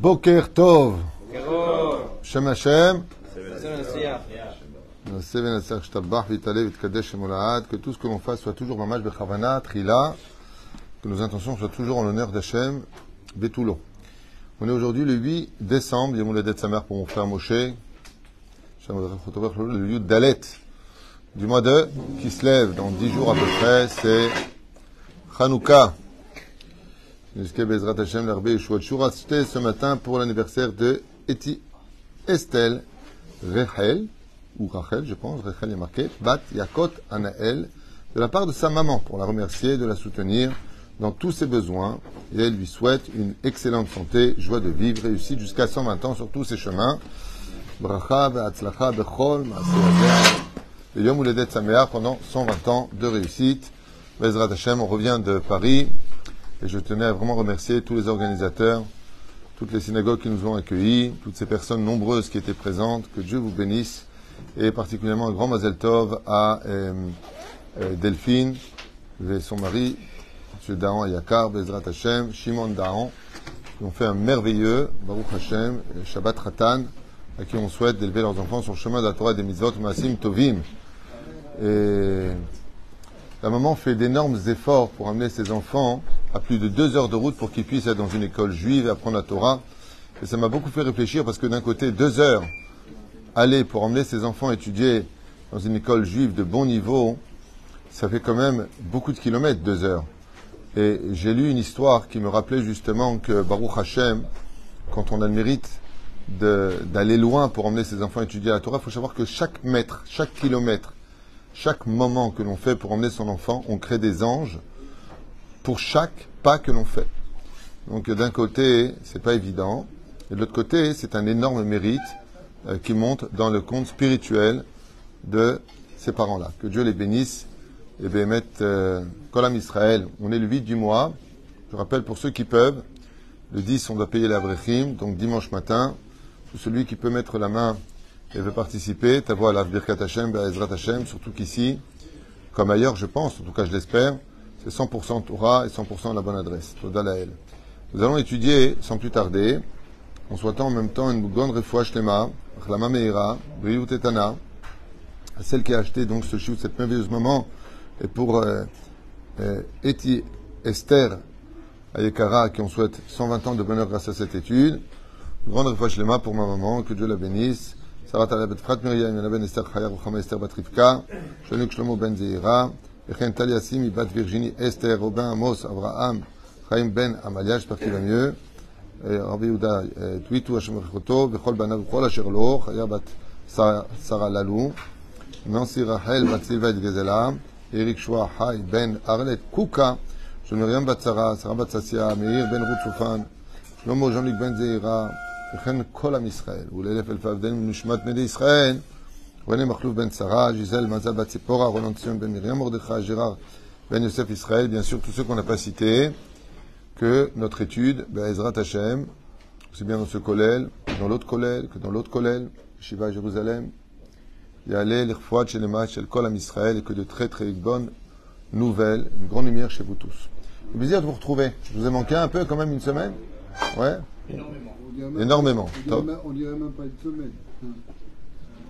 Boker Tov. Shem Hashem. Que tout ce que l'on fasse soit toujours mamash bechavana, trila, que nos intentions soient toujours en l'honneur d'Hachem, betulo. On est aujourd'hui le 8 décembre, Yamouledet Samer pour mon frère Moshe, le lieu d'Alet, du mois de qui se lève dans 10 jours à peu près, c'est Hanouka. Jusqu'à Bezrat Hashem, l'Arbe Yeshua Shura, c'était ce matin pour l'anniversaire de Eti Estelle Rechel, ou Rachel, je pense, Rachel est marqué, Bat Yakot Anael, de la part de sa maman, pour la remercier, de la soutenir dans tous ses besoins, et elle lui souhaite une excellente santé, joie de vivre, réussite jusqu'à 120 ans sur tous ses chemins. Bracha, Be'atzlacha, Bechol, et Yom Uledet pendant 120 ans de réussite. Bezrat Hashem, on revient de Paris, et je tenais à vraiment remercier tous les organisateurs, toutes les synagogues qui nous ont accueillis, toutes ces personnes nombreuses qui étaient présentes. Que Dieu vous bénisse. Et particulièrement un grand Mazel Tov à euh, euh, Delphine et son mari, M. Dahan Ayakar, Bezrat Hashem, Shimon Dahan, qui ont fait un merveilleux Baruch Hashem, Shabbat Ratan, à qui on souhaite d'élever leurs enfants sur le chemin de la Torah des Mitzvot, Maasim Tovim. Et la maman fait d'énormes efforts pour amener ses enfants à plus de deux heures de route pour qu'ils puissent être dans une école juive et apprendre la Torah. Et ça m'a beaucoup fait réfléchir parce que d'un côté, deux heures aller pour emmener ses enfants étudier dans une école juive de bon niveau, ça fait quand même beaucoup de kilomètres, deux heures. Et j'ai lu une histoire qui me rappelait justement que Baruch Hashem, quand on a le mérite d'aller loin pour emmener ses enfants étudier la Torah, il faut savoir que chaque mètre, chaque kilomètre, chaque moment que l'on fait pour emmener son enfant, on crée des anges pour chaque pas que l'on fait. Donc d'un côté, c'est pas évident, et de l'autre côté, c'est un énorme mérite euh, qui monte dans le compte spirituel de ces parents-là. Que Dieu les bénisse et bémet euh, Kolam Israël. On est le 8 du mois. Je rappelle pour ceux qui peuvent, le 10, on doit payer la brechim, donc dimanche matin, celui qui peut mettre la main et veut participer, ta voix à la Birkat Hashem, Be'ezrat Hashem, surtout qu'ici, comme ailleurs, je pense, en tout cas je l'espère, c'est 100% Torah et 100% la bonne adresse. Todalael. Nous allons étudier, sans plus tarder, en souhaitant en même temps une grande refoua shlema, chlama meira, etana, à celle qui a acheté donc ce chou, cette merveilleuse maman, et pour euh, euh, Eti Esther Ayekara, qui on souhaite 120 ans de bonheur grâce à cette étude. Grande refoua shlema pour ma maman, que Dieu la bénisse. שלמה בן זעירה, וכן טליה סימי בת וירג'יני אסתר, רובין עמוס, אברהם, חיים בן עמליה, שפחתי במיeux, רבי יהודה טוויטו, השם ברכותו, וכל בניו וכל אשר לו, חיה בת שרה ללו, ננסי רחל בת סילבה את גזלה, אריק שועה חי בן ארלט קוקה, של מרים בת שרה, שרה בת ששיה, מאיר בן רות שופן, שלמה ז'וניק בן זעירה, וכן כל עם ישראל, ולאלף אלפי עבדינו נשמת בני ישראל, René Marlouf ben Sarah, Gisèle Mazabat Tzipora, Roland ben Miriam, Mordechai Gérard ben Yosef Israël, bien sûr tous ceux qu'on n'a pas cités, que notre étude, ben Ezrat Hashem, aussi bien dans ce collèle, dans l'autre collèle, que dans l'autre collèle, Shiva à Jérusalem, Yaleh, l'Irfouad, chez les matchs, chez le Kolam Israël, et que de très très bonnes nouvelles, une grande lumière chez vous tous. Le plaisir de vous retrouver. Je vous ai manqué un peu quand même une semaine? Ouais? Énormément. Énormément. On.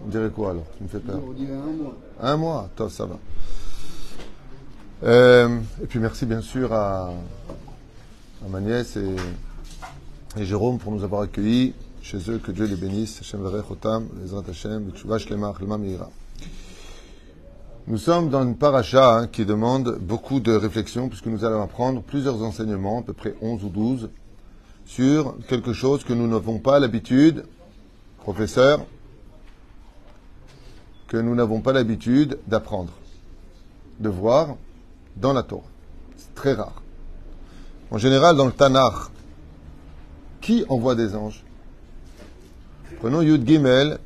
On dirait quoi alors Tu me fais peur. On dirait un mois. Un mois Top, ça va. Euh, et puis merci bien sûr à, à ma nièce et, et, Jérôme pour nous avoir accueillis chez eux. Que Dieu les bénisse. Hashem Chotam, Hashem. Nous sommes dans une paracha hein, qui demande beaucoup de réflexion puisque nous allons apprendre plusieurs enseignements, à peu près 11 ou 12, sur quelque chose que nous n'avons pas l'habitude, professeur, que nous n'avons pas l'habitude d'apprendre, de voir dans la Torah. C'est très rare. En général, dans le Tanakh, qui envoie des anges Prenons Yud Gimel,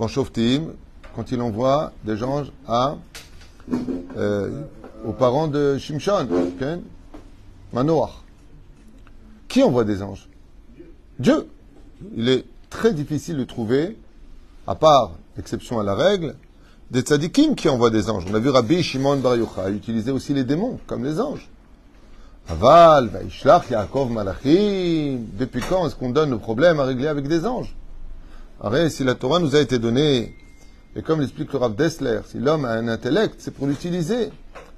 dans Shoftim, quand il envoie des anges à, euh, aux parents de Shimshon, okay? Manoach. Qui envoie des anges Dieu. Il est très difficile de trouver, à part exception à la règle, des tzadikim qui envoient des anges. On a vu Rabbi Shimon Bar Yochai utiliser aussi les démons comme les anges. Aval, Vaishlach, Yaakov, Malachim. Depuis quand est-ce qu'on donne nos problèmes à régler avec des anges? Arrête, si la Torah nous a été donnée, et comme l'explique le Rav Dessler, si l'homme a un intellect, c'est pour l'utiliser.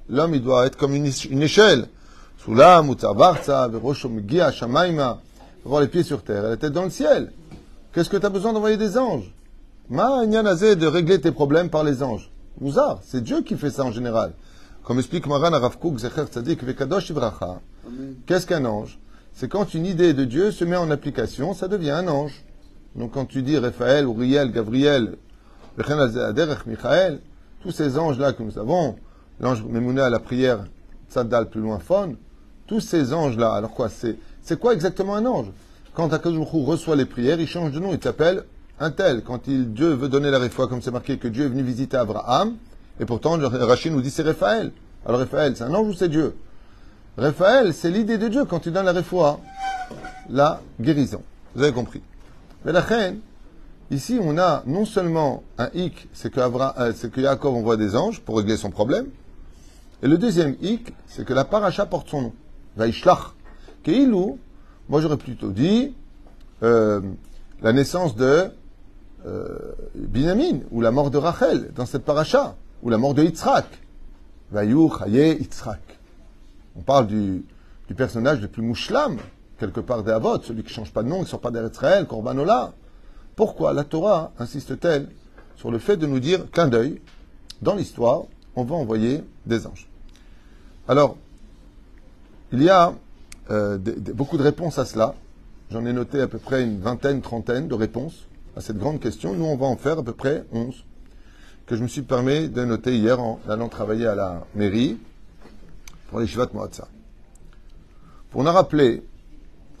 L'homme, il doit être comme une, échelle. Soulam, Utzavarza, Veroshom, Gia, Shamaima. Avoir les pieds sur terre et la tête dans le ciel. Qu'est-ce que tu as besoin d'envoyer des anges? Ma Nyanazé de régler tes problèmes par les anges. Mouzar, c'est Dieu qui fait ça en général. Comme explique Maran Arav Kook, Zecher Tzadik, Vekadosh Ivracha. Qu'est-ce qu'un ange? C'est quand une idée de Dieu se met en application, ça devient un ange. Donc quand tu dis Raphaël, Uriel, Gabriel, Michael, tous ces anges-là que nous avons, l'ange Memouné à la prière, Tzadal plus loin, Fon, tous ces anges-là, alors quoi C'est quoi exactement un ange? Quand Akadosh reçoit les prières, il change de nom, il s'appelle un tel. Quand il, Dieu veut donner la réfoua, comme c'est marqué que Dieu est venu visiter Abraham, et pourtant Rachid nous dit c'est Raphaël. Alors Raphaël, c'est un ange ou c'est Dieu? Raphaël, c'est l'idée de Dieu quand il donne la réfoua, la guérison. Vous avez compris. Mais la reine, ici on a non seulement un hic, c'est que, euh, que Yaakov envoie des anges pour régler son problème, et le deuxième hic, c'est que la paracha porte son nom. Vaishlach. Keilou, moi j'aurais plutôt dit euh, la naissance de euh, Binyamin, ou la mort de Rachel dans cette paracha, ou la mort de Yitzhak. Chaye, Yitzhak. On parle du, personnage le plus mouchlam, quelque part des Avot, celui qui ne change pas de nom, qui ne sort pas d'Eretzraël, Korbanola. Pourquoi la Torah insiste-t-elle sur le fait de nous dire, clin d'œil, dans l'histoire, on va envoyer des anges? Alors, il y a euh, beaucoup de réponses à cela. J'en ai noté à peu près une vingtaine, trentaine de réponses à cette grande question. Nous, on va en faire à peu près 11 que je me suis permis de noter hier en allant travailler à la mairie pour les Shivat Mohatsa. Pour nous rappeler,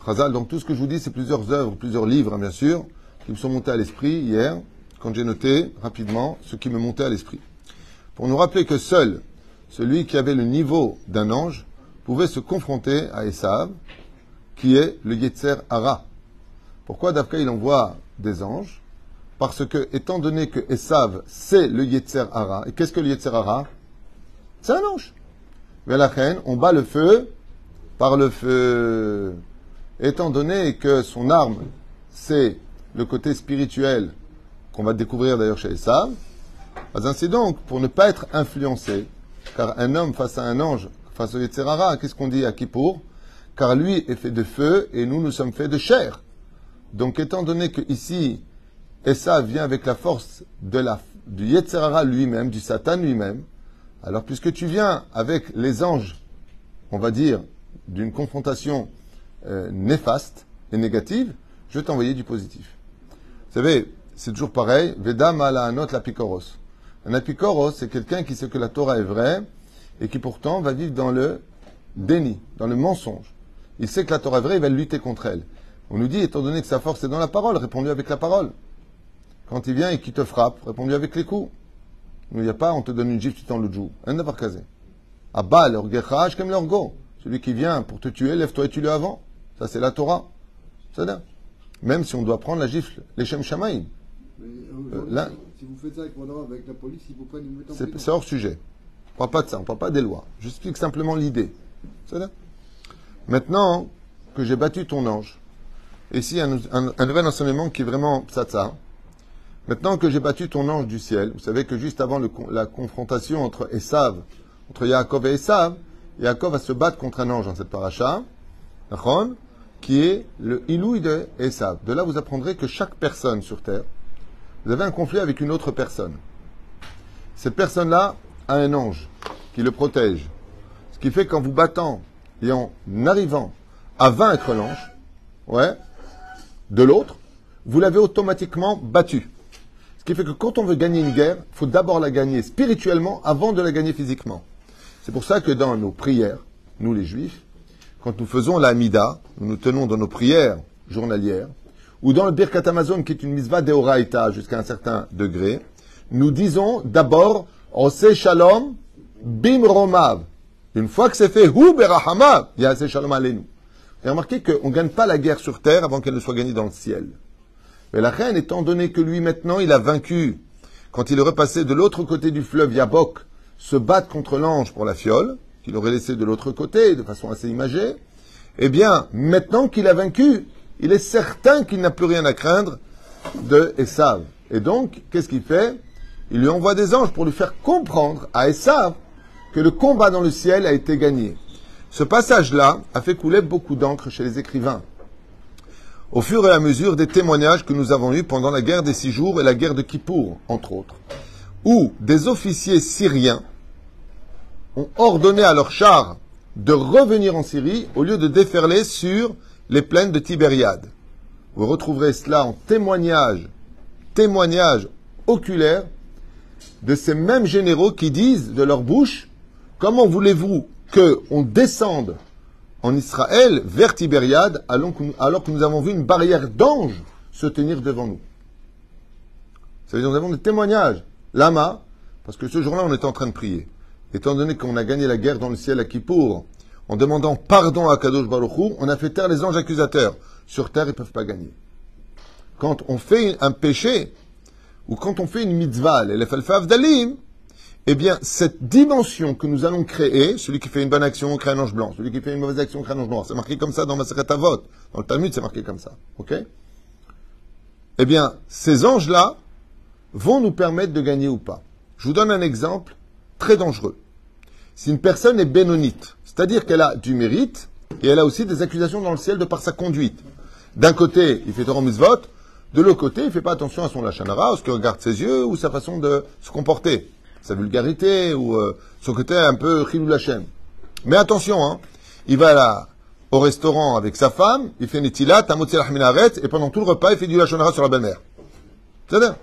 Chazal, donc tout ce que je vous dis, c'est plusieurs œuvres, plusieurs livres, hein, bien sûr, qui me sont montés à l'esprit hier, quand j'ai noté rapidement ce qui me montait à l'esprit. Pour nous rappeler que seul celui qui avait le niveau d'un ange pouvait se confronter à Esav, qui est le Yetzer Hara. Pourquoi Davka il envoie des anges Parce que, étant donné que Esav, c'est le Yetzer Hara, et qu'est-ce que le Yetzer Hara? C'est un ange. Mais la reine, on bat le feu par le feu. Étant donné que son arme, c'est le côté spirituel qu'on va découvrir d'ailleurs chez Esav, pas ainsi donc, pour ne pas être influencé, car un homme face à un ange, face au Yetzerara, qu'est-ce qu'on dit à Kippour? Car lui est fait de feu et nous, nous sommes faits de chair. Donc, étant donné que ici, Esav vient avec la force de la, du Yetzerara lui-même, du Satan lui-même, alors puisque tu viens avec les anges, on va dire, d'une confrontation euh, néfaste et négative, je vais t'envoyer du positif. Vous savez, c'est toujours pareil. Veda malahanot l'apikoros. Un apikoros, c'est quelqu'un qui sait que la Torah est vraie et qui pourtant va vivre dans le déni, dans le mensonge. Il sait que la Torah est vraie, il va lutter contre elle. On nous dit, étant donné que sa force est dans la parole, réponds-lui avec la parole. Quand il vient et qu'il te frappe, réponds-lui avec les coups. Il n'y a pas, on te donne une gifle, tu t'en le joue. Un d'avoir casé. Abba, leur comme leur go. Celui qui vient pour te tuer, lève-toi et tue-le avant. Ça, c'est la Torah. C'est là. Même si on doit prendre la gifle, les Shem Shamaïm. Là- si vous faites ça avec, avec la police, ils vous prennent une mettre en C'est hors sujet. On ne parle pas de ça, on ne parle pas des lois. J'explique simplement l'idée. C'est là. Maintenant que j'ai battu ton ange, et ici un, nouvel enseignement qui est vraiment ça. Maintenant que j'ai battu ton ange du ciel, vous savez que juste avant la confrontation entre Esav, entre Yaakov et Esav, Yaakov va se battre contre un ange dans cette paracha, qui est le Ilouï de Esav. De là, vous apprendrez que chaque personne sur terre, vous avez un conflit avec une autre personne. Cette personne-là a un ange qui le protège. Ce qui fait qu'en vous battant et en arrivant à vaincre l'ange, ouais, de l'autre, vous l'avez automatiquement battu. Ce qui fait que quand on veut gagner une guerre, il faut d'abord la gagner spirituellement avant de la gagner physiquement. C'est pour ça que dans nos prières, nous les juifs, quand nous faisons la Hamida, nous nous tenons dans nos prières journalières, ou dans le Birkat Amazon, qui est une mitzvah deoraita jusqu'à un certain degré, nous disons d'abord Ose Shalom Bim Romav. Une fois que c'est fait, Hu Berahamav, il y a Ose Shalom Alenu. Et remarquez qu'on ne gagne pas la guerre sur terre avant qu'elle ne soit gagnée dans le ciel. Mais la reine, étant donné que lui maintenant il a vaincu, quand il est repassé de l'autre côté du fleuve Yabok, se battre contre l'ange pour la fiole, qu'il aurait laissé de l'autre côté, de façon assez imagée, eh bien, maintenant qu'il a vaincu, il est certain qu'il n'a plus rien à craindre de Esav. Et donc, qu'est-ce qu'il fait? Il lui envoie des anges pour lui faire comprendre à Esav que le combat dans le ciel a été gagné. Ce passage-là a fait couler beaucoup d'encre chez les écrivains. Au fur et à mesure des témoignages que nous avons eus pendant la guerre des six jours et la guerre de Kippour, entre autres, où des officiers syriens ont ordonné à leurs chars de revenir en Syrie au lieu de déferler sur les plaines de Tibériade. Vous retrouverez cela en témoignage, témoignage oculaire de ces mêmes généraux qui disent de leur bouche Comment voulez-vous qu'on descende en Israël vers Tibériade alors que nous avons vu une barrière d'anges se tenir devant nous Ça veut dire nous avons des témoignages. Lama, parce que ce jour-là, on était en train de prier. Étant donné qu'on a gagné la guerre dans le ciel à Kippour, en demandant pardon à Kadosh Baruch Hu, on a fait taire les anges accusateurs. Sur terre, ils ne peuvent pas gagner. Quand on fait un péché, ou quand on fait une mitzvah, l'Elef Dalim, eh bien, cette dimension que nous allons créer, celui qui fait une bonne action crée un ange blanc, celui qui fait une mauvaise action crée un ange noir. C'est marqué comme ça dans Maseret Avot. Dans le Talmud, c'est marqué comme ça. OK? Eh bien, ces anges-là vont nous permettre de gagner ou pas. Je vous donne un exemple très dangereux. Si une personne est bénonite, c'est-à-dire qu'elle a du mérite, et elle a aussi des accusations dans le ciel de par sa conduite. D'un côté, il fait Torah Mitzvot, de l'autre côté, il ne fait pas attention à son lachanara, à ce que regarde ses yeux, ou sa façon de se comporter sa vulgarité ou euh, son côté un peu chilou lachem. Mais attention, hein, il va là au restaurant avec sa femme, il fait netilat, et pendant tout le repas, il fait du lachonara sur la belle-mère. C'est-à-dire,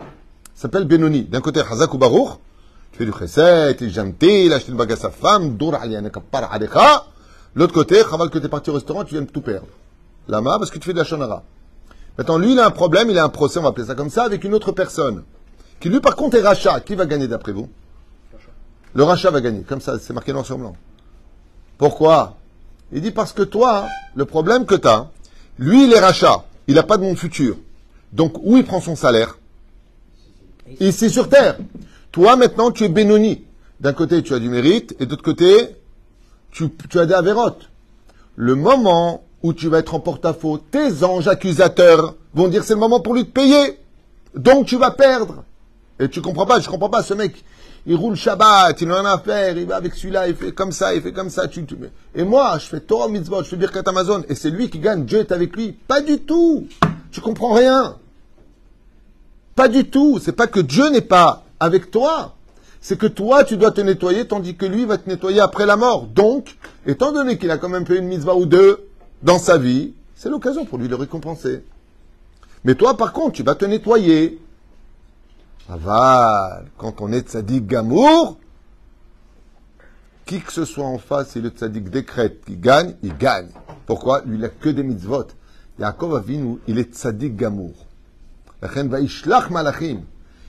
ça s'appelle Benoni. D'un côté, Hazak ou tu fais du chesed, tu es gentil, il achète une bague à sa femme, dour. L'autre côté, chaval que tu es parti au restaurant, tu viens de tout perdre. Lama, parce que tu fais de la shonara. Maintenant, lui, il a un problème, il a un procès, on va appeler ça comme ça, avec une autre personne. Qui lui, par contre, est rachat. Qui va gagner d'après vous? Le rachat va gagner. Comme ça, c'est marqué noir sur blanc. Pourquoi? Il dit parce que toi, le problème que tu as, lui, il est rachat. Il n'a pas de monde futur. Donc, où il prend son salaire? Ici sur Terre. Toi, maintenant, tu es Benoni. D'un côté, tu as du mérite, et de l'autre côté, tu, as des avérotes. Le moment où tu vas être en porte-à-faux, tes anges accusateurs vont dire c'est le moment pour lui de payer. Donc, tu vas perdre. Et tu comprends pas, je comprends pas, ce mec, il roule Shabbat, il n'a rien à faire, il va avec celui-là, il fait comme ça, il fait comme ça. Tu, Et moi, je fais Torah Mitzvot, je fais Birkat Amazon, et c'est lui qui gagne, Dieu est avec lui. Pas du tout. Tu comprends rien. Pas du tout. C'est pas que Dieu n'est pas avec toi. C'est que toi, tu dois te nettoyer, tandis que lui va te nettoyer après la mort. Donc, étant donné qu'il a quand même fait une mitzvah ou deux dans sa vie, c'est l'occasion pour lui de récompenser. Mais toi, par contre, tu vas te nettoyer. Aval, quand on est tzaddik gamour, qui que ce soit en face, si le tzaddik décrète qu'il gagne, il gagne. Pourquoi? Lui, il n'a que des mitzvot. Yaakov Avinu, il est tzaddik gamour.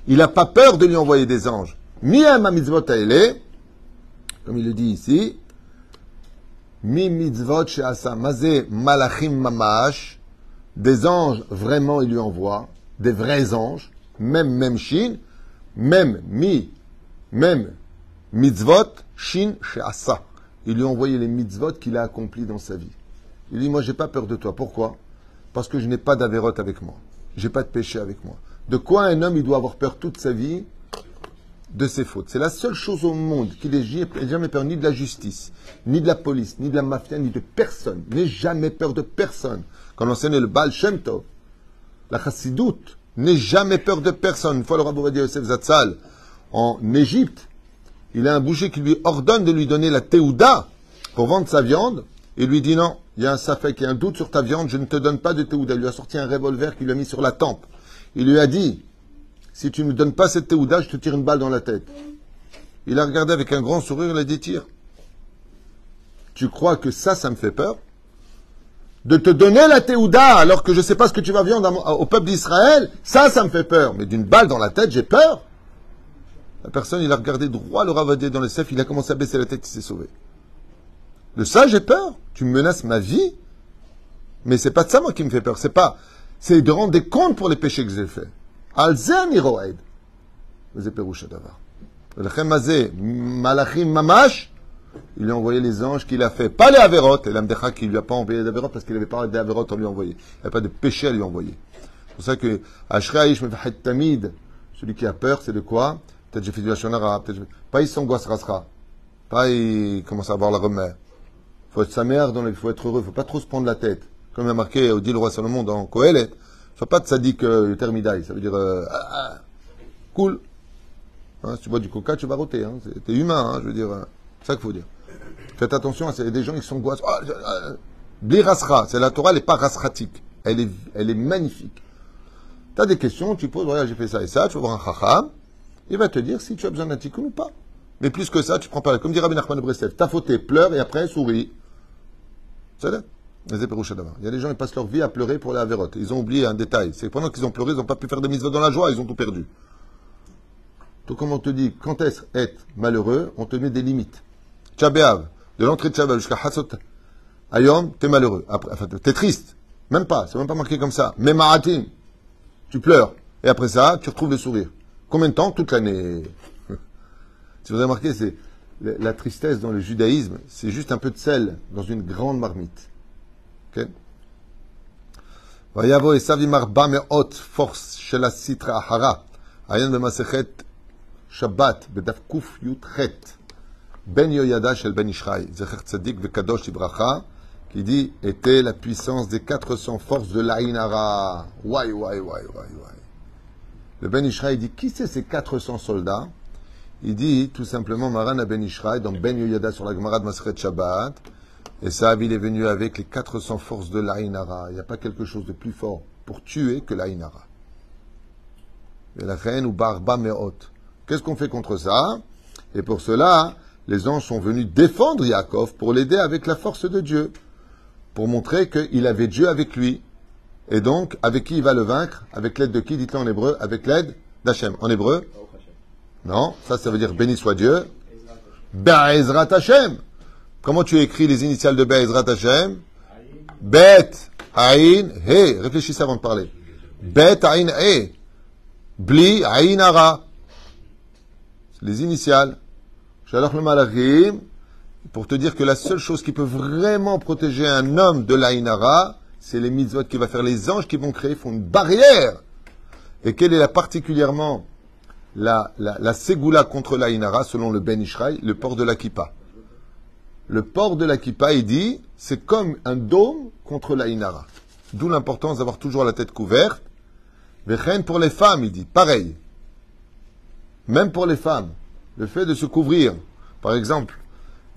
Il n'a pas peur de lui envoyer des anges. Mi mitzvot aele, comme il le dit ici, mi mitzvot she'asa mazé malachim mamash, des anges, vraiment, il lui envoie, des vrais anges, même même shin, même mi, même mitzvot, shin she'asa. Il lui a envoyé les mitzvot qu'il a accomplis dans sa vie. Il dit, moi, j'ai pas peur de toi. Pourquoi? Parce que je n'ai pas d'avérote avec moi. J'ai pas de péché avec moi. De quoi un homme, il doit avoir peur toute sa vie? De ses fautes. C'est la seule chose au monde qu'il n'ait jamais peur ni de la justice, ni de la police, ni de la mafia, ni de personne. N'ait jamais peur de personne. Quand on enseigne le Baal Shem Tov, la chassidoute, N'aie jamais peur de personne. Une fois le Yosef Zatzal en Égypte, il a un boucher qui lui ordonne de lui donner la théouda pour vendre sa viande. Et lui dit non, il y a un safek, il y a un doute sur ta viande, je ne te donne pas de théouda. Il lui a sorti un revolver qu'il lui a mis sur la tempe. Il lui a dit, si tu ne me donnes pas cette théouda, je te tire une balle dans la tête. Il a regardé avec un grand sourire, il a dit, tire. Tu crois que ça, ça me fait peur? De te donner la théouda alors que je ne sais pas ce que tu vas vendre au peuple d'Israël, ça, ça me fait peur. Mais d'une balle dans la tête, j'ai peur. La personne, il a regardé droit le ravadier dans le cef, il a commencé à baisser la tête, il s'est sauvé. De ça, j'ai peur. Tu me menaces ma vie. Mais c'est pas de ça, moi, qui me fait peur. C'est pas, c'est de rendre des comptes pour les péchés que j'ai faits. Alzen iroed. malachim mamash, il lui a envoyé les anges qu'il a fait. Pas les Averot, et l'Amdecha qui lui a pas envoyé les Averot parce qu'il avait pas des Averot, on lui a envoyé. Il n'y a pas de péché à lui envoyer. C'est pour ça que, Ashraïch Tamid, celui qui a peur, c'est de quoi? Peut-être j'ai fait du Hachonara, peut-être Pas il s'angoisse rasera. Pas il commence à avoir la remède. Il faut être sa mère, il faut être heureux, il faut pas trop se prendre la tête. Comme il a marqué dit le roi Salomon dans Kohelet, faut pas de sadique euh, termidaille, ça veut dire euh, ah, ah, cool. Hein, si tu bois du coca, tu vas roter. Hein. T'es humain, hein, je veux dire. Euh, c'est ça qu'il faut dire. Faites attention, il y a des gens qui s'angoissent. Oh, Bli rasra, c'est la Torah, elle n'est pas rasratique. Elle est, elle est magnifique. Tu as des questions, tu poses, voilà, j'ai fait ça et ça, tu vas voir un chacham, il va te dire si tu as besoin d'un tikkun ou pas. Mais plus que ça, tu prends pas la. Comme dit Rabbi Nachman de Breslev, t'as fauté, pleure et après souris. C'est. Il y a des gens qui passent leur vie à pleurer pour les avérotes. Ils ont oublié un détail. C'est que pendant qu'ils ont pleuré, ils n'ont pas pu faire des mises dans la joie, ils ont tout perdu. Donc, comme on te dit, quand est-ce être malheureux, on te met des limites. Tchabéav, de l'entrée de Tchabéav jusqu'à Hassot Ayom, t'es malheureux. Après, enfin, t'es triste. Même pas, c'est même pas marqué comme ça. Mais Maratim, tu pleures. Et après ça, tu retrouves le sourire. Combien de temps Toute l'année. si vous avez remarqué, c'est la tristesse dans le judaïsme, c'est juste un peu de sel dans une grande marmite. Ok ויבוא עשיו עם ארבע מאות פורס של הסיטרא אחרה. עיין במסכת שבת, בדף קי"ח. ben Yoyada shel Ben Ishraï, Zecher Tzadik Vekadosh Ibracha, qui dit était la puissance des 400 forces de l'Aïnara. Wai, wai, wai, wai, wai. Le Ben Ishraï dit qui c'est ces 400 soldats? Il dit tout simplement Maran à Ben Ishraï, dans Ben Yoyada sur la Gemara de Masret Shabbat. Et ça, il est venu avec les 400 forces de l'Aïnara. Il n'y a pas quelque chose de plus fort pour tuer que l'Aïnara. Et la reine ou Barba Meot. Qu'est-ce qu'on fait contre ça? Et pour cela, les anges sont venus défendre Yaakov pour l'aider avec la force de Dieu. Pour montrer qu'il avait Dieu avec lui. Et donc, avec qui il va le vaincre? Avec l'aide de qui Dites-le en hébreu? Avec l'aide d'Hachem. En hébreu? Non, ça, ça veut dire béni soit Dieu. Be'ezrat Hashem. Comment tu écris les initiales de Be'ezrat Hashem? Bet, Aïn, He. Réfléchissez avant de parler. Bet, Aïn, He. Bli, Aïn, Ara. Les initiales. Shalach le Malachim. Pour te dire que la seule chose qui peut vraiment protéger un homme de l'Aïnara, c'est les mitzvot qui va faire les anges qui vont créer, font une barrière. Et quelle est la particulièrement la, la, la ségoula contre l'Aïnara, selon le Ben Ishraï, le port de la kippa le port de la kippa, il dit, c'est comme un dôme contre la inara. D'où l'importance d'avoir toujours la tête couverte. Vechen pour les femmes, il dit, pareil. Même pour les femmes, le fait de se couvrir, par exemple,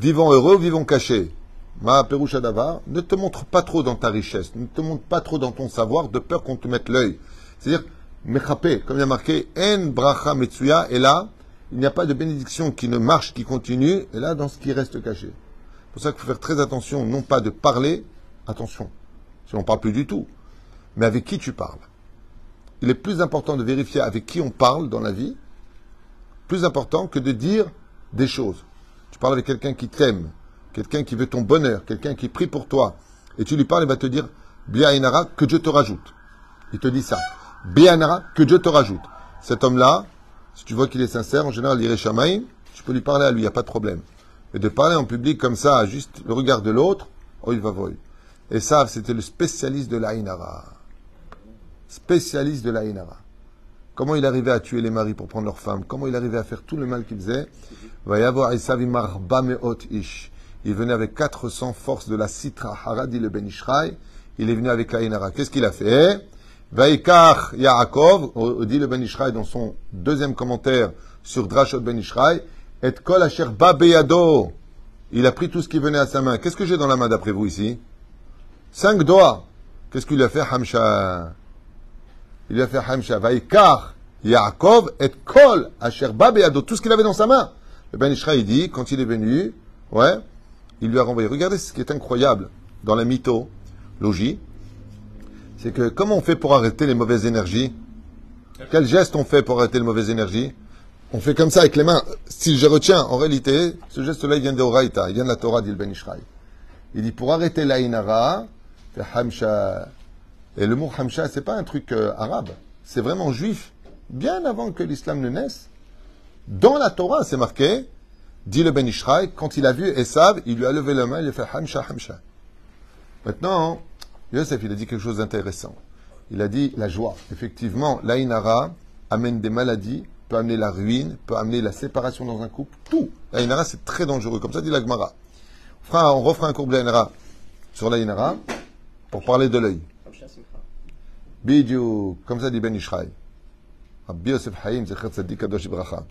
vivons heureux, vivons cachés. Ma Perouchadava, ne te montre pas trop dans ta richesse, ne te montre pas trop dans ton savoir, de peur qu'on te mette l'œil. C'est-à-dire, mechapé, comme il y a marqué, en bracha metsuya, et là, il n'y a pas de bénédiction qui ne marche, qui continue, et là, dans ce qui reste caché. C'est pour ça qu'il faut faire très attention, non pas de parler, attention, si on ne parle plus du tout, mais avec qui tu parles. Il est plus important de vérifier avec qui on parle dans la vie, plus important que de dire des choses. Tu parles avec quelqu'un qui t'aime, quelqu'un qui veut ton bonheur, quelqu'un qui prie pour toi, et tu lui parles, il va te dire, Biainara, que Dieu te rajoute. Il te dit ça. Biainara, que Dieu te rajoute. Cet homme-là, si tu vois qu'il est sincère, en général, il irait Shamaï, tu peux lui parler à lui, il n'y a pas de problème. Et de parler en public comme ça, juste le regard de l'autre, oh il va voir. Et ça, c'était le spécialiste de l'Aïnara. Spécialiste de l'Aïnara. Comment il arrivait à tuer les maris pour prendre leurs femmes Comment il arrivait à faire tout le mal qu'il faisait? Il venait avec 400 forces de la Sitra Haradi le Ben. Il est venu avec l'Aïnara. Qu'est-ce qu'il a fait? Vaikach Yaakov, dit le Ben dans son deuxième commentaire sur Drashot Ben et kol asher beyado. Il a pris tout ce qui venait à sa main. Qu'est-ce que j'ai dans la main d'après vous ici? Cinq doigts. Qu'est-ce qu'il a fait Hamsha? Il lui a fait Hamsha. Vaikar Yaakov et kol asher beyado. Tout ce qu'il avait dans sa main. Le Ben Ishra, dit, quand il est venu, ouais, il lui a renvoyé. Regardez ce qui est incroyable dans la mythologie. C'est que comment on fait pour arrêter les mauvaises énergies? Quel geste on fait pour arrêter les mauvaises énergies? On fait comme ça avec les mains. Si je retiens, en réalité, ce geste-là, il vient de Horaïta, il vient de la Torah d'Il Ben Ishraï. Il dit, pour arrêter l'Aïnara, fait Hamsha. Et le mot Hamsha, c'est pas un truc euh, arabe. C'est vraiment juif. Bien avant que l'islam ne naisse. Dans la Torah, c'est marqué, Dit le Ben Ishraï, quand il a vu Esav, il lui a levé la main, il a fait Hamsha, Hamsha. Maintenant, Yosef, il a dit quelque chose d'intéressant. Il a dit la joie. Effectivement, l'Ainara amène des maladies, peut amener la ruine, peut amener la séparation dans un couple, tout. L'Ainara, c'est très dangereux. Comme ça dit l'Agmara. On, on refera un cours de l'Ainara sur l'Ainara pour parler de l'œil. Bidou, comme ça dit Ben Ishraï. Rabbi Yosef Haïm, Kadosh Ibracha.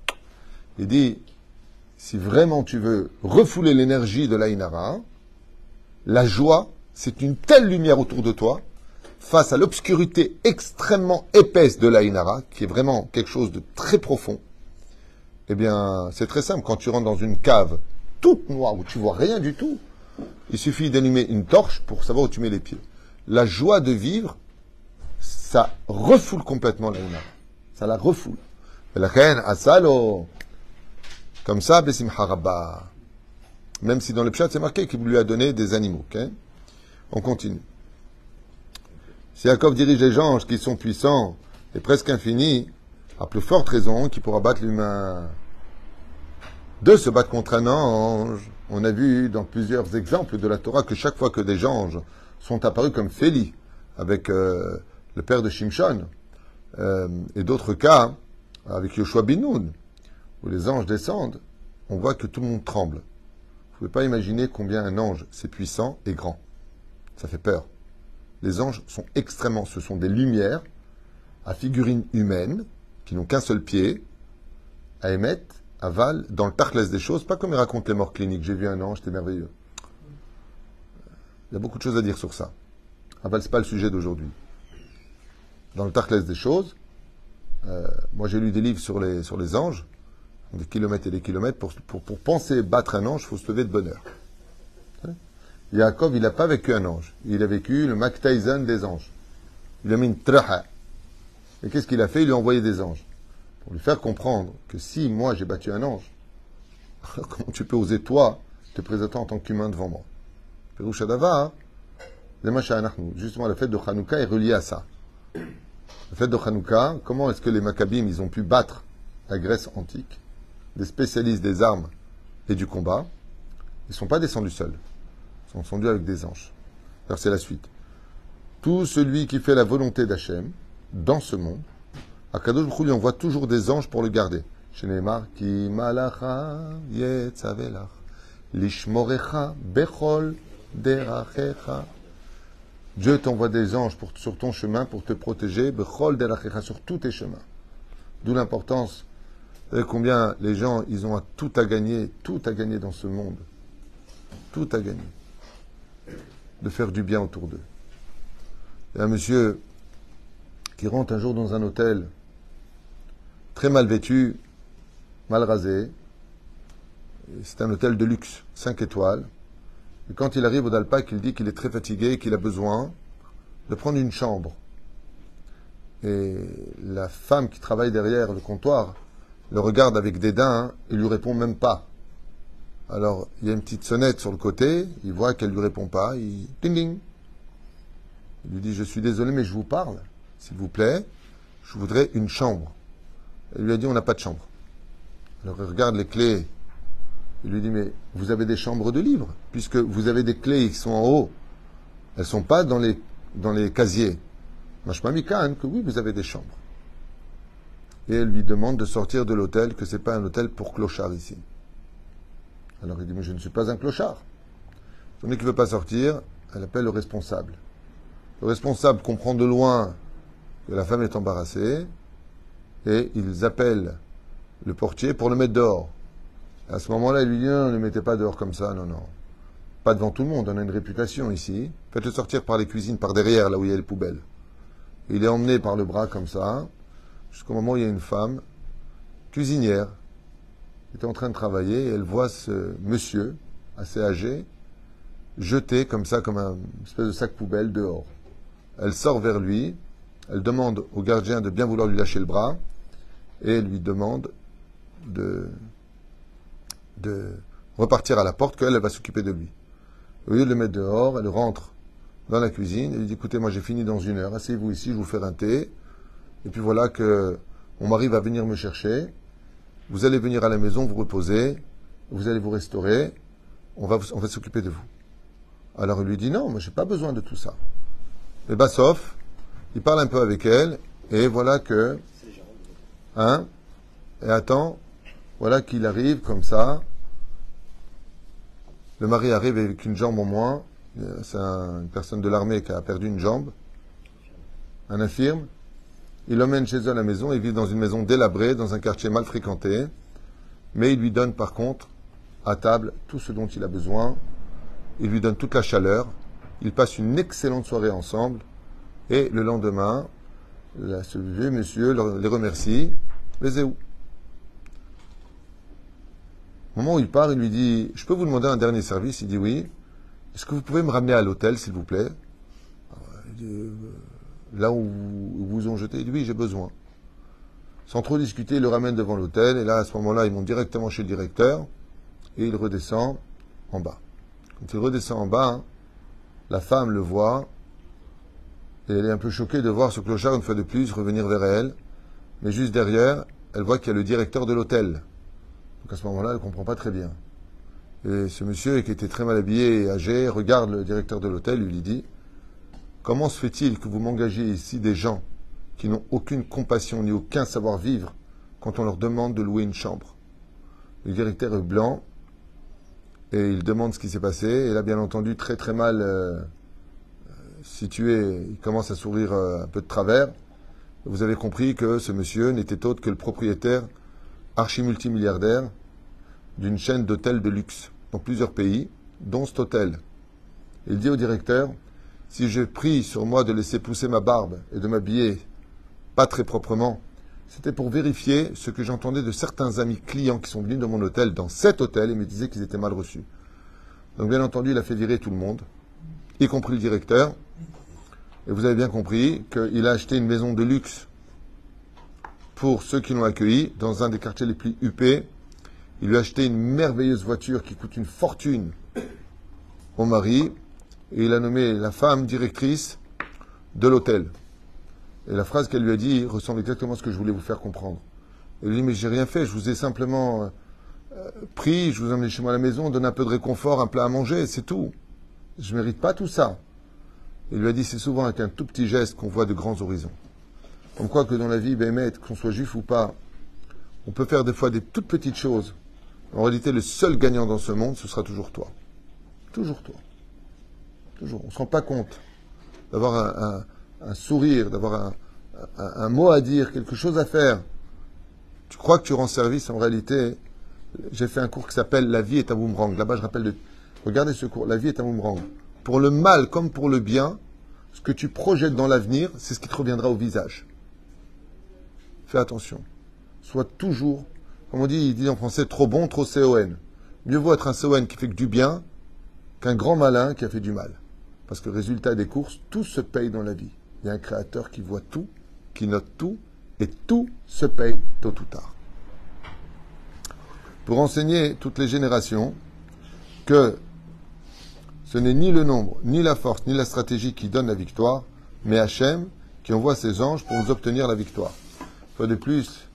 Il dit, si vraiment tu veux refouler l'énergie de l'Ainara, la joie, c'est une telle lumière autour de toi, face à l'obscurité extrêmement épaisse de l'Ainara, qui est vraiment quelque chose de très profond. Eh bien, c'est très simple. Quand tu rentres dans une cave toute noire, où tu vois rien du tout, il suffit d'allumer une torche pour savoir où tu mets les pieds. La joie de vivre, ça refoule complètement l'Ainara. Ça la refoule. Et la reine, asalo. Comme ça, Bessimcha Rabba. Même si dans le pshat, c'est marqué qu'il lui a donné des animaux. On continue. Si Jacob dirige les anges qui sont puissants et presque infinis, à plus forte raison qu'il pourra battre l'humain. De se battre contre un ange, on a vu dans plusieurs exemples de la Torah que chaque fois que des anges sont apparus comme Féli, avec euh, le père de Shimshon, euh, et d'autres cas, avec Yoshua Binoun, où les anges descendent, on voit que tout le monde tremble. Vous ne pouvez pas imaginer combien un ange, c'est puissant et grand. Ça fait peur. Les anges sont extrêmement, ce sont des lumières à figurines humaines, qui n'ont qu'un seul pied, à émettre, aval, dans le tarclès des choses, pas comme ils racontent les morts cliniques. J'ai vu un ange, c'était merveilleux. Il y a beaucoup de choses à dire sur ça. Aval, ce n'est pas le sujet d'aujourd'hui. Dans le tarclès des choses, euh, moi j'ai lu des livres sur les, anges, des kilomètres et des kilomètres. Pour, pour, pour penser battre un ange, il faut se lever de bonne heure. Yaakov, il n'a pas vécu un ange. Il a vécu le Mac des anges. Il a mis une traha. Et qu'est-ce qu'il a fait? Il lui a envoyé des anges. Pour lui faire comprendre que si moi j'ai battu un ange, comment tu peux oser toi te présenter en tant qu'humain devant moi? Perouchadava, justement la fête de Hanouka est reliée à ça. La fête de Hanouka, comment est-ce que les Maccabim ils ont pu battre la Grèce antique, des spécialistes des armes et du combat Ils ne sont pas descendus seuls sont descendus avec des anges. C'est la suite. Tout celui qui fait la volonté d'Hachem dans ce monde, Akadosh Baruch Hu lui envoie toujours des anges pour le garder. Chez Neymar, qui malacha yetzavelach, lishmorecha bechol. Dieu t'envoie des anges sur ton chemin pour te protéger, bechol sur tous tes chemins. D'où l'importance, combien les gens, ils ont tout à gagner, tout à gagner dans ce monde. Tout à gagner de faire du bien autour d'eux. Il y a un monsieur qui rentre un jour dans un hôtel très mal vêtu, mal rasé. C'est un hôtel de luxe, 5 étoiles. Et quand il arrive au Dalpac, il dit qu'il est très fatigué, qu'il a besoin de prendre une chambre. Et la femme qui travaille derrière le comptoir le regarde avec dédain et lui répond même pas. Alors, il y a une petite sonnette sur le côté, il voit qu'elle lui répond pas, il ding ding. Il lui dit Je suis désolé, mais je vous parle, s'il vous plaît, je voudrais une chambre. Elle lui a dit On n'a pas de chambre. Alors, il regarde les clés. Il lui dit Mais vous avez des chambres de livres, puisque vous avez des clés qui sont en haut. Elles ne sont pas dans les, dans les casiers. Machma Mikan, que oui, vous avez des chambres. Et elle lui demande de sortir de l'hôtel, que ce n'est pas un hôtel pour clochards ici. Alors il dit, mais je ne suis pas un clochard. Celui qui ne veut pas sortir, elle appelle le responsable. Le responsable comprend de loin que la femme est embarrassée et ils appellent le portier pour le mettre dehors. À ce moment-là, il lui dit, non, ne le mettez pas dehors comme ça, non, non. Pas devant tout le monde, on a une réputation ici. Faites-le sortir par les cuisines, par derrière, là où il y a les poubelles. Il est emmené par le bras comme ça, jusqu'au moment où il y a une femme, cuisinière, était en train de travailler et elle voit ce monsieur, assez âgé, jeté comme ça, comme un espèce de sac poubelle dehors. Elle sort vers lui, elle demande au gardien de bien vouloir lui lâcher le bras et elle lui demande de, de repartir à la porte, qu'elle elle va s'occuper de lui. Au le mettre dehors, elle rentre dans la cuisine et lui dit écoutez, moi j'ai fini dans une heure, asseyez-vous ici, je vous faire un thé. Et puis voilà que mon mari va venir me chercher vous allez venir à la maison, vous reposer, vous allez vous restaurer, on va, on va s'occuper de vous. Alors il lui dit non, moi j'ai pas besoin de tout ça. Et Bassoff, il parle un peu avec elle, et voilà que. Hein Et attends, voilà qu'il arrive comme ça. Le mari arrive avec une jambe en moins. C'est un- une personne de l'armée qui a perdu une jambe. Un infirme. Il l'emmène chez eux à la maison. Il vit dans une maison délabrée, dans un quartier mal fréquenté. Mais il lui donne par contre, à table, tout ce dont il a besoin. Il lui donne toute la chaleur. Ils passent une excellente soirée ensemble. Et le lendemain, ce vieux monsieur les remercie. Les où? Au moment où il part, il lui dit Je peux vous demander un dernier service? Il dit Oui. Est-ce que vous pouvez me ramener à l'hôtel, s'il vous plaît? Dit, Euh, Là où où vous ont jeté Il dit Oui, j'ai besoin. Sans trop discuter, il le ramène devant l'hôtel. Et là, à ce moment-là, ils montent directement chez le directeur. Et il redescend en bas. Quand il redescend en bas, la femme le voit. Et elle est un peu choquée de voir ce clochard, une fois de plus, revenir vers elle. Mais juste derrière, elle voit qu'il y a le directeur de l'hôtel. Donc à ce moment-là, elle ne comprend pas très bien. Et ce monsieur, qui était très mal habillé et âgé, regarde le directeur de l'hôtel lui dit Comment se fait-il que vous m'engagiez ici des gens qui n'ont aucune compassion ni aucun savoir-vivre quand on leur demande de louer une chambre? Le directeur est blanc et il demande ce qui s'est passé. Et là, bien entendu, très très mal euh, situé, il commence à sourire euh, un peu de travers. Vous avez compris que ce monsieur n'était autre que le propriétaire archi-multimilliardaire d'une chaîne d'hôtels de luxe dans plusieurs pays, dont cet hôtel. Il dit au directeur Si j'ai pris sur moi de laisser pousser ma barbe et de m'habiller pas très proprement, c'était pour vérifier ce que j'entendais de certains amis clients qui sont venus dans mon hôtel, dans cet hôtel, et me disaient qu'ils étaient mal reçus. Donc, bien entendu, il a fait virer tout le monde, y compris le directeur. Et vous avez bien compris qu'il a acheté une maison de luxe pour ceux qui l'ont accueilli dans un des quartiers les plus huppés. Il lui a acheté une merveilleuse voiture qui coûte une fortune au mari et il a nommé la femme directrice de l'hôtel. Et la phrase qu'elle lui a dit ressemble exactement à ce que je voulais vous faire comprendre. Elle lui dit Mais j'ai rien fait, je vous ai simplement euh, pris, je vous ai chez moi à la maison, donné un peu de réconfort, un plat à manger, c'est tout. Je ne mérite pas tout ça. Il lui a dit C'est souvent avec un tout petit geste qu'on voit de grands horizons. Comme quoi que dans la vie, qu'on soit juif ou pas, on peut faire des fois des toutes petites choses. En réalité, le seul gagnant dans ce monde, ce sera toujours toi. Toujours toi. Toujours. On ne se rend pas compte d'avoir un, sourire, d'avoir un mot à dire, quelque chose à faire. Tu crois que tu rends service, en réalité, j'ai fait un cours qui s'appelle La vie est un boomerang. Là-bas, je rappelle de... Regardez ce cours. La vie est un boomerang. Pour le mal comme pour le bien, ce que tu projettes dans l'avenir, c'est ce qui te reviendra au visage. Fais attention. Sois toujours, comme on dit, il dit en français, trop bon, trop CON. Mieux vaut être un CON qui fait que du bien qu'un grand malin qui a fait du mal. Parce que résultat des courses, tout se paye dans la vie. Il y a un créateur qui voit tout, qui note tout, et tout se paye tôt ou tard. Pour enseigner toutes les générations que ce n'est ni le nombre, ni la force, ni la stratégie qui donne la victoire, mais Hachem qui envoie ses anges pour nous obtenir la victoire. Fois de plus,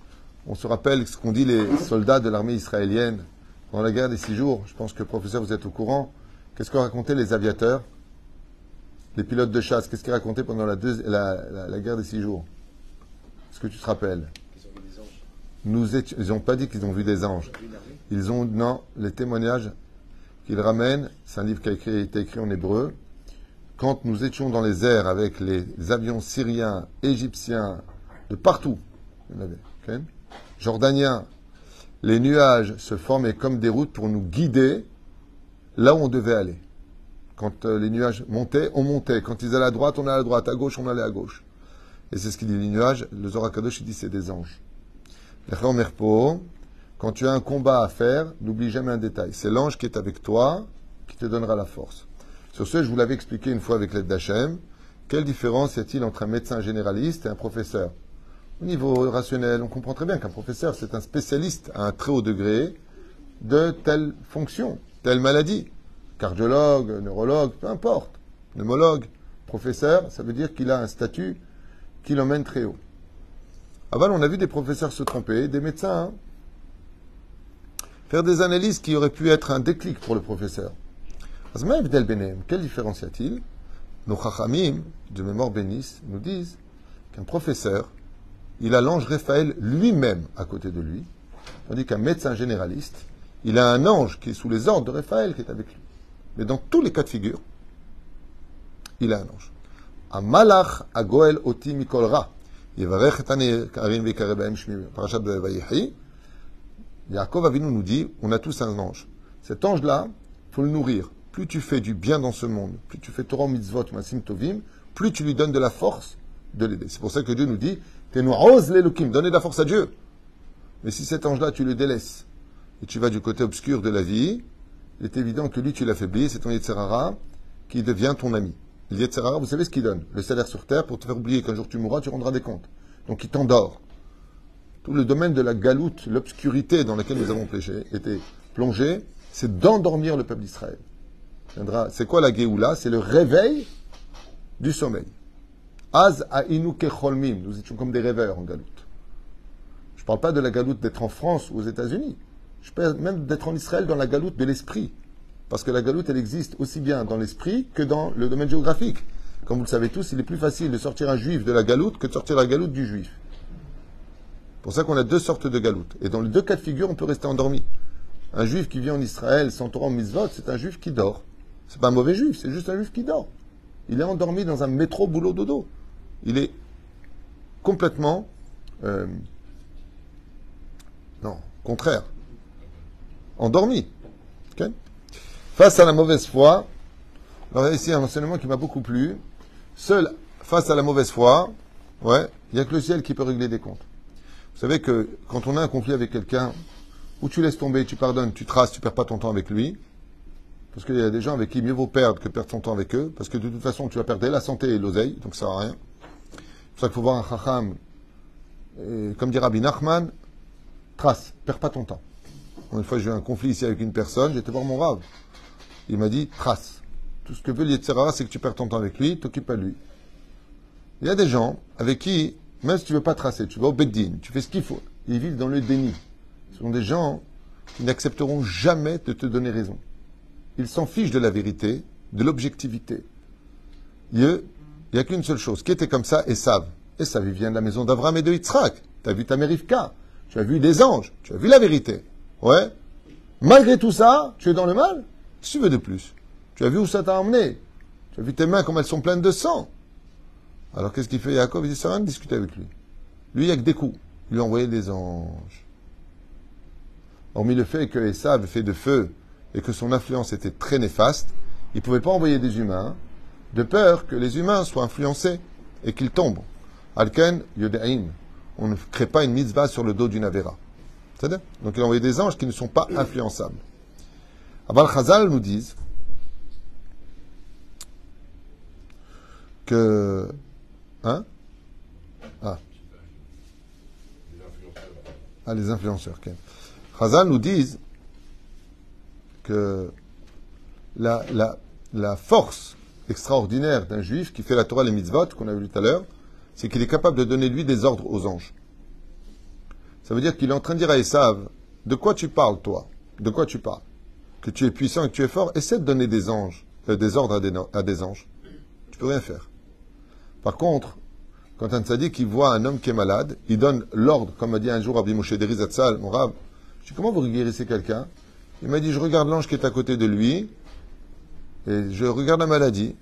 on se rappelle ce qu'ont dit les soldats de l'armée israélienne dans la guerre des six jours. Je pense que, professeur, vous êtes au courant. Qu'est-ce qu'ont raconté les aviateurs, les pilotes de chasse? Qu'est-ce qu'ils racontaient pendant la, guerre des six jours? Est-ce que tu te rappelles? Ils n'ont pas dit qu'ils ont vu des anges. Ils ont, non, les témoignages qu'ils ramènent, c'est un livre qui a été écrit en hébreu. Quand nous étions dans les airs avec les avions syriens, égyptiens, de partout, il y en avait, ok jordaniens, les nuages se formaient comme des routes pour nous guider là où on devait aller. Quand euh, les nuages montaient, on montait. Quand ils allaient à droite, on allait à droite. À gauche, on allait à gauche. Et c'est ce qu'il dit les nuages. Le Zohar Kadosh, il dit c'est des anges. Quand tu as un combat à faire, n'oublie jamais un détail. C'est l'ange qui est avec toi qui te donnera la force. Sur ce, je vous l'avais expliqué une fois avec l'aide d'Hachem. Quelle différence y a-t-il entre un médecin généraliste et un professeur? Au niveau rationnel, on comprend très bien qu'un professeur, c'est un spécialiste à un très haut degré de telle fonction, telle maladie. Cardiologue, neurologue, peu importe. Pneumologue, professeur, ça veut dire qu'il a un statut qui l'emmène très haut. Aval, on a vu des professeurs se tromper, des médecins. hein. faire des analyses qui auraient pu être un déclic pour le professeur. Quelle différence y a-t-il? Nos chachamim, de mémoire bénisse, nous disent qu'un professeur, il a l'ange Raphaël lui-même à côté de lui, tandis qu'un médecin généraliste, il a un ange qui est sous les ordres de Raphaël qui est avec lui. Mais dans tous les cas de figure, il a un ange. Amalach agoel oti mikol ra. Yevarech et karim vekarebaim shmi. Parashat de Vayechi. Yaakov Avinu nous dit, on a tous un ange. Cet ange-là, faut le nourrir. Plus tu fais du bien dans ce monde, plus tu fais Torah mitzvot, masim tovim, plus tu lui donnes de la force C'est pour ça que Dieu nous dit, ose l'elokim, donnez de la force à Dieu. Mais si cet ange-là, tu le délaisses, et tu vas du côté obscur de la vie, il est évident que lui, tu l'affaiblis, c'est ton Yetzerara qui devient ton ami. Le Yetzerara, vous savez ce qu'il donne? Le salaire sur terre pour te faire oublier qu'un jour tu mourras, tu rendras des comptes. Donc il t'endort. Tout le domaine de la galoute, l'obscurité dans laquelle nous avons pléché, été plongé, c'est d'endormir le peuple d'Israël. C'est quoi la Géoula? C'est le réveil du sommeil. Az cholmim. Nous étions comme des rêveurs en galoute. Je ne parle pas de la galoute d'être en France ou aux États-Unis. Je parle même d'être en Israël dans la galoute de l'esprit. Parce que la galoute, elle existe aussi bien dans l'esprit que dans le domaine géographique. Comme vous le savez tous, il est plus facile de sortir un juif de la galoute que de sortir la galoute du juif. C'est pour ça qu'on a deux sortes de galoutes. Et dans les deux cas de figure, on peut rester endormi. Un juif qui vit en Israël sans Torah mitzvot, c'est un juif qui dort. C'est pas un mauvais juif, c'est juste un juif qui dort. Il est endormi dans un métro boulot dodo. Il est complètement euh, non, contraire endormi. Face à la mauvaise foi, alors ici un enseignement qui m'a beaucoup plu. Seul face à la mauvaise foi, ouais, il n'y a que le ciel qui peut régler des comptes. Vous savez que quand on a un conflit avec quelqu'un, où tu laisses tomber, tu pardonnes, tu traces, tu perds pas ton temps avec lui. Parce qu'il y a des gens avec qui mieux vaut perdre que perdre ton temps avec eux, parce que de toute façon, tu vas perdre la santé et l'oseille, donc ça sert à rien. C'est pour ça qu'il faut voir un chacham, comme dit Rabbi Nachman, trace, perds pas ton temps. Une fois, j'ai eu un conflit ici avec une personne, j'étais voir mon rave. Il m'a dit, trace. Tout ce que veut l'Yetzerara, c'est que tu perds ton temps avec lui, t'occupes à lui. Il y a des gens avec qui, même si tu veux pas tracer, tu vas au Beddin, tu fais ce qu'il faut, ils vivent dans le déni. Ce sont des gens qui n'accepteront jamais de te donner raison. Ils s'en fichent de la vérité, de l'objectivité. Il n'y a qu'une seule chose. Qui était comme ça Esav. Esav, il vient de la maison d'Avram et de Yitzhak. Tu as vu ta mère Tu as vu des anges? Tu as vu la vérité? Ouais. Malgré tout ça, tu es dans le mal? Qu'est-ce que tu veux de plus? Tu as vu où ça t'a emmené? Tu as vu tes mains comme elles sont pleines de sang? Alors qu'est-ce qu'il fait Jacob Il dit, ça rien discuter avec lui. Lui, il n'y a que des coups. Il lui a envoyé des anges. Hormis le fait que avait fait de feu et que son influence était très néfaste, il ne pouvait pas envoyer des humains, de peur que les humains soient influencés et qu'ils tombent. Alken Yodeim. On ne crée pas une mitzvah sur le dos d'une Avera. Donc il a envoyé des anges qui ne sont pas influençables. Aval Chazal nous disent que. Hein? Ah. Ah, les influenceurs. Chazal nous disent que la force extraordinaire d'un juif qui fait la Torah les mitzvot, qu'on a vu tout à l'heure, c'est qu'il est capable de donner lui des ordres aux anges. Ça veut dire qu'il est en train de dire à Esav, de quoi tu parles, toi? De quoi tu parles? Que tu es puissant et que tu es fort Essaie de donner des anges, euh, des ordres à des, anges. Tu peux rien faire. Par contre, quand un tzaddik il voit un homme qui est malade, il donne l'ordre, comme m'a dit un jour Rabbi Moshe Derizatzal, mon rab, je dis comment vous guérissez quelqu'un? Il m'a dit, je regarde l'ange qui est à côté de lui, et je regarde la maladie.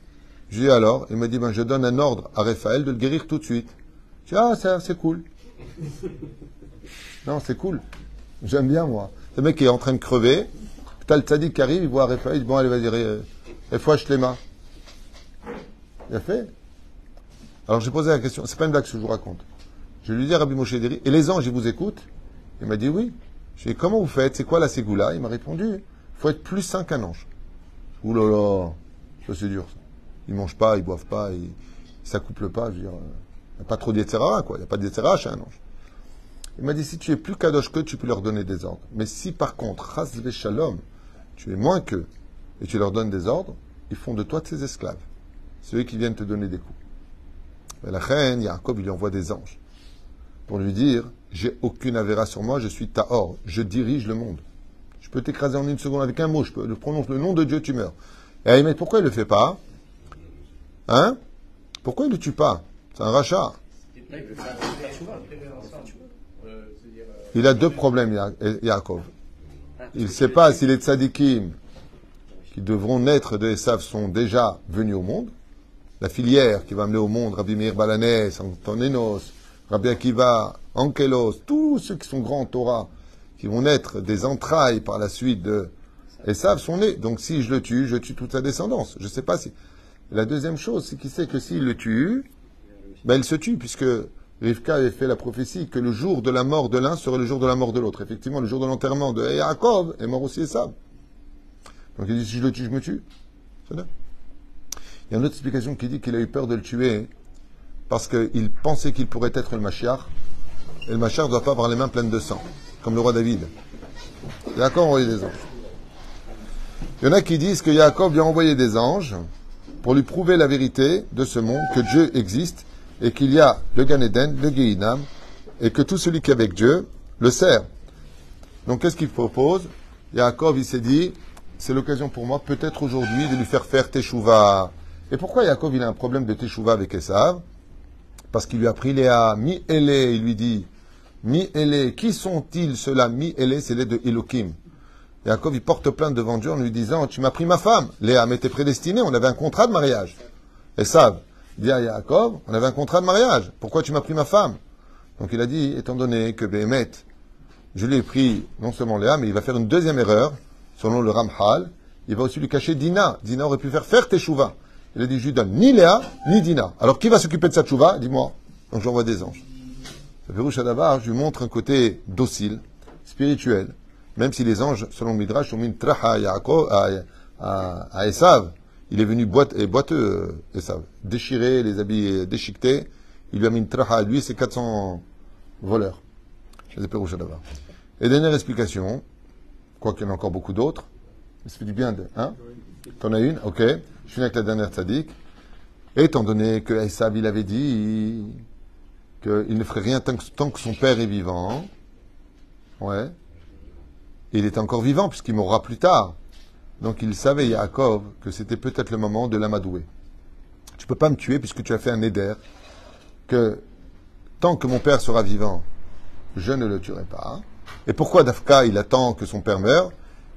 Je lui dis alors, il m'a dit, ben, je donne un ordre à Raphaël de le guérir tout de suite. Je dis, ah, c'est cool. Non, c'est cool. J'aime bien, moi. Le mec est en train de crever, t'as le tzaddik qui arrive, il voit Raphaël, il dit Bon, allez, vas-y, fois, je les mains. Il a fait. Alors, j'ai posé la question, c'est pas une blague que je vous raconte. Je lui dis Rabbi Moshe Deri, et les anges, ils vous écoutent? Il m'a dit Oui. Je lui ai Comment vous faites? C'est quoi la ségoula? Il m'a répondu faut être plus sain qu'un ange. Ouh ça c'est dur, ça. Ils mangent pas, ils boivent pas, ils, s'accouplent pas. Il n'y a pas trop d'Yetzera, quoi. Il n'y a pas d'Yetzera chez un ange. Il m'a dit, si tu es plus kadosh que tu peux leur donner des ordres. Mais si par contre, Shalom, tu es moins qu'eux, et tu leur donnes des ordres, ils font de toi tes esclaves. C'est eux qui viennent te donner des coups. Mais la reine, Yaakov, il lui envoie des anges pour lui dire, j'ai aucune avéra sur moi, je suis Tahor, je dirige le monde. Peux t'écraser en une seconde avec un mot, je peux, prononce le nom de Dieu, tu meurs. Et mais pourquoi il le fait pas? Hein? Pourquoi il le tue pas? C'est un rachat. Il a deux problèmes, Ya- Yaakov. Il ne sait pas si les tzadikim qui devront naître de Esav sont déjà venus au monde. La filière qui va amener au monde Rabbi Meir Balanès, Antonenos, Rabbi Akiva, Ankelos, tous ceux qui sont grands Torah, qui vont naître des entrailles par la suite de Esav sont nés. Donc si je le tue, je tue toute sa descendance. Je ne sais pas si. La deuxième chose, c'est qu'il sait que s'il le tue, ben, il se tue, puisque Rivka avait fait la prophétie que le jour de la mort de l'un serait le jour de la mort de l'autre. Effectivement, le jour de l'enterrement de Yaakov est mort aussi Esav. Donc il dit si je le tue, je me tue. Il y a une autre explication qui dit qu'il a eu peur de le tuer parce qu'il pensait qu'il pourrait être le Mashiach. Et le Mashiach ne doit pas avoir les mains pleines de sang, comme le roi David. Yaakov a des anges. Il y en a qui disent que Yaakov lui a envoyé des anges pour lui prouver la vérité de ce monde, que Dieu existe et qu'il y a le Gan Eden, le Gehinam, et que tout celui qui est avec Dieu le sert. Donc qu'est-ce qu'il propose? Yaakov, il s'est dit, c'est l'occasion pour moi, peut-être aujourd'hui, de lui faire faire Teshuvah. Et pourquoi Yaakov, il a un problème de Teshuvah avec Esav? Parce qu'il lui a pris Léa, mi Elé, il lui dit, mi Elé, qui sont-ils ceux-là? Mi Elé, c'est les de Elohim. Yaakov, il porte plainte devant Dieu en lui disant, tu m'as pris ma femme. Léa, mais t'es prédestiné, on avait un contrat de mariage. Esav, dit à Yaakov, on avait un contrat de mariage. Pourquoi tu m'as pris ma femme? Donc il a dit, étant donné que Béhémet, je lui ai pris non seulement Léa, mais il va faire une deuxième erreur, selon le Ramhal, il va aussi lui cacher Dina. Dina aurait pu faire faire Teshuvah. Il a dit, je lui donne ni Léa, ni Dina. Alors qui va s'occuper de sa Teshuvah Dis-moi. Donc j'envoie des anges. Le Pérouche je lui montre un côté docile, spirituel, même si les anges, selon Midrash, ont mis une traha à, Esav. Il est venu boiteux, euh, Esav. Déchiré, les habits euh, déchiquetés. Il lui a mis une traha à lui et ses 400 voleurs. Chez. Et dernière explication, quoi qu'il y en a encore beaucoup d'autres, mais ça fait du bien de. Hein? T'en as une? Ok. Je finis avec la dernière tzaddik. Étant donné que Esav, il avait dit qu'il ne ferait rien tant que, son père est vivant. Ouais. Et il est encore vivant puisqu'il mourra plus tard. Donc il savait, Yaakov, que c'était peut-être le moment de l'amadouer. Tu peux pas me tuer puisque tu as fait un éder que tant que mon père sera vivant, je ne le tuerai pas. Et pourquoi Dafka, il attend que son père meure?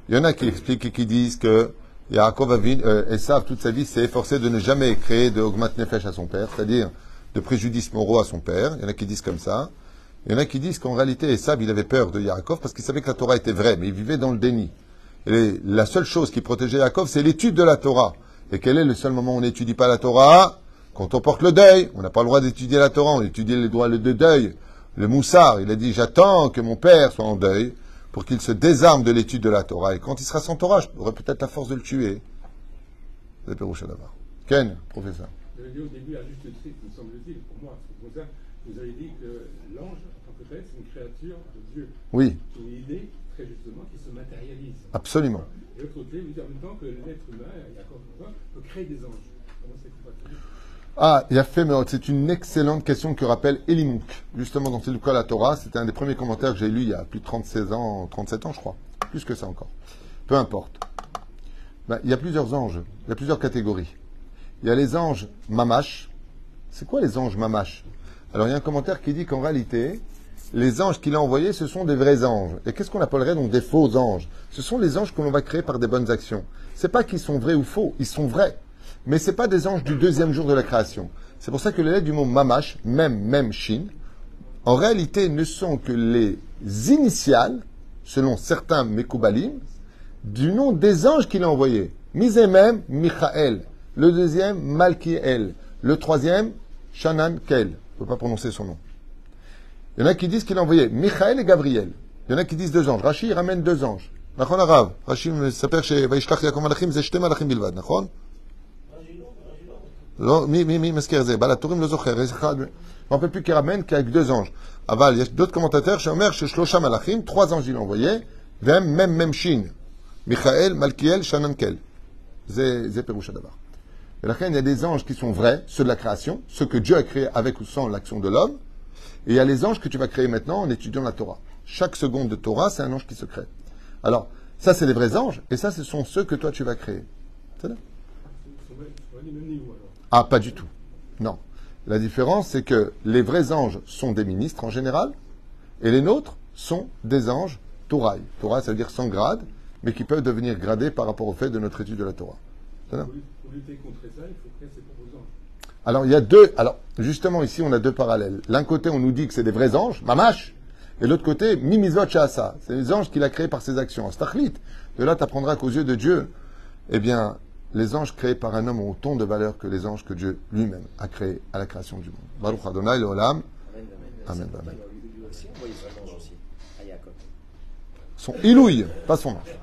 Il y en a qui expliquent et qui disent que Yaakov Avin, euh, toute sa vie, s'est efforcé de ne jamais créer de Ogmat Nefesh à son père, c'est-à-dire de préjudice moraux à son père. Il y en a qui disent comme ça. Il y en a qui disent qu'en réalité, Esav, il avait peur de Yaakov parce qu'il savait que la Torah était vraie, mais il vivait dans le déni. Et la seule chose qui protégeait Yaakov, c'est l'étude de la Torah. Et quel est le seul moment où on n'étudie pas la Torah? Quand on porte le deuil. On n'a pas le droit d'étudier la Torah, on étudie les droits de deuil. Le Moussard, il a dit, j'attends que mon père soit en deuil pour qu'il se désarme de l'étude de la Torah. Et quand il sera sans Torah, j'aurai peut-être la force de le tuer. C'est. Ken, professeur. Vous avez dit au début, à juste titre, me semble-t-il, pour moi, c'est pour ça, vous avez dit que l'ange, en tant que tel, c'est une créature de Dieu. Oui, C'est une idée, très justement, qui se matérialise. absolument. Et l'autre côté, vous dites en même temps que l'être humain, Jacob, peut créer des anges. Comment c'est compatible Ah, il a fait, mais c'est une excellente question que rappelle Elimouk. Justement, dans Tzeduka la Torah, c'était un des premiers commentaires que j'ai lu il y a plus de 36 ans, 37 ans, je crois. Plus que ça encore. Peu importe. Ben, il y a plusieurs anges. Il y a plusieurs catégories. Il y a les anges mamash. C'est quoi les anges mamash? Alors, il y a un commentaire qui dit qu'en réalité, les anges qu'il a envoyés, ce sont des vrais anges. Et qu'est-ce qu'on appellerait donc des faux anges? Ce sont les anges que l'on va créer par des bonnes actions. C'est pas qu'ils sont vrais ou faux, ils sont vrais. Mais c'est pas des anges du deuxième jour de la création. C'est pour ça que les lettres du mot mamash, même, même, shin, en réalité ne sont que les initiales, selon certains Mekoubalim, du nom des anges qu'il a envoyés. Mizemem, Michael. Le deuxième, Malkiel. Le troisième, Shanan Kel. Je ne peux pas prononcer son nom. Il y en a qui disent qu'il a envoyé Michael et Gabriel. Il y en a qui disent deux anges. Rashi il ramène deux anges. נכון הרב? רש"י מספר שוישלח יעקב מלאכים זה שתי מלאכים בלבד, נכון? לא, מי, מי, מי מזכיר את זה? בעל הטורים לא זוכר, יש אחד, je ne me rappelle plus qui ramène qu'avec deux anges. אבל יש d'autres commentateurs שאומר ששלושה מלאכים, trois anges il a envoyé, והם מם מם שין, מיכאל, מלכיאל, שננקל. זה, זה פירוש הדבר. Et il y a des anges qui sont vrais, ceux de la création, ceux que Dieu a créés avec ou sans l'action de l'homme. Et il y a les anges que tu vas créer maintenant en étudiant la Torah. Chaque seconde de Torah, c'est un ange qui se crée. Alors, ça, c'est les vrais anges, et ça, ce sont ceux que toi, tu vas créer. C'est Ah, pas du tout. Non. La différence, c'est que les vrais anges sont des ministres en général, et les nôtres sont des anges Torah. Torah, ça veut dire sans grade, mais qui peuvent devenir gradés par rapport au fait de notre étude de la Torah. C'est pour, lutter- contre ça, il faut créer ses propres anges. Alors, il y a deux. Alors, justement, ici, on a deux parallèles. L'un côté, on nous dit que c'est des vrais anges, mamash. Et l'autre côté, mimizot. C'est les anges qu'il a créés par ses actions. Stachlit. De là, tu apprendras qu'aux yeux de Dieu, eh bien, les anges créés par un homme ont autant de valeur que les anges que Dieu lui-même a créés à la création du monde. Baruch Adonai, le Olam, Amen, amen. Son ilouille, pas son ange.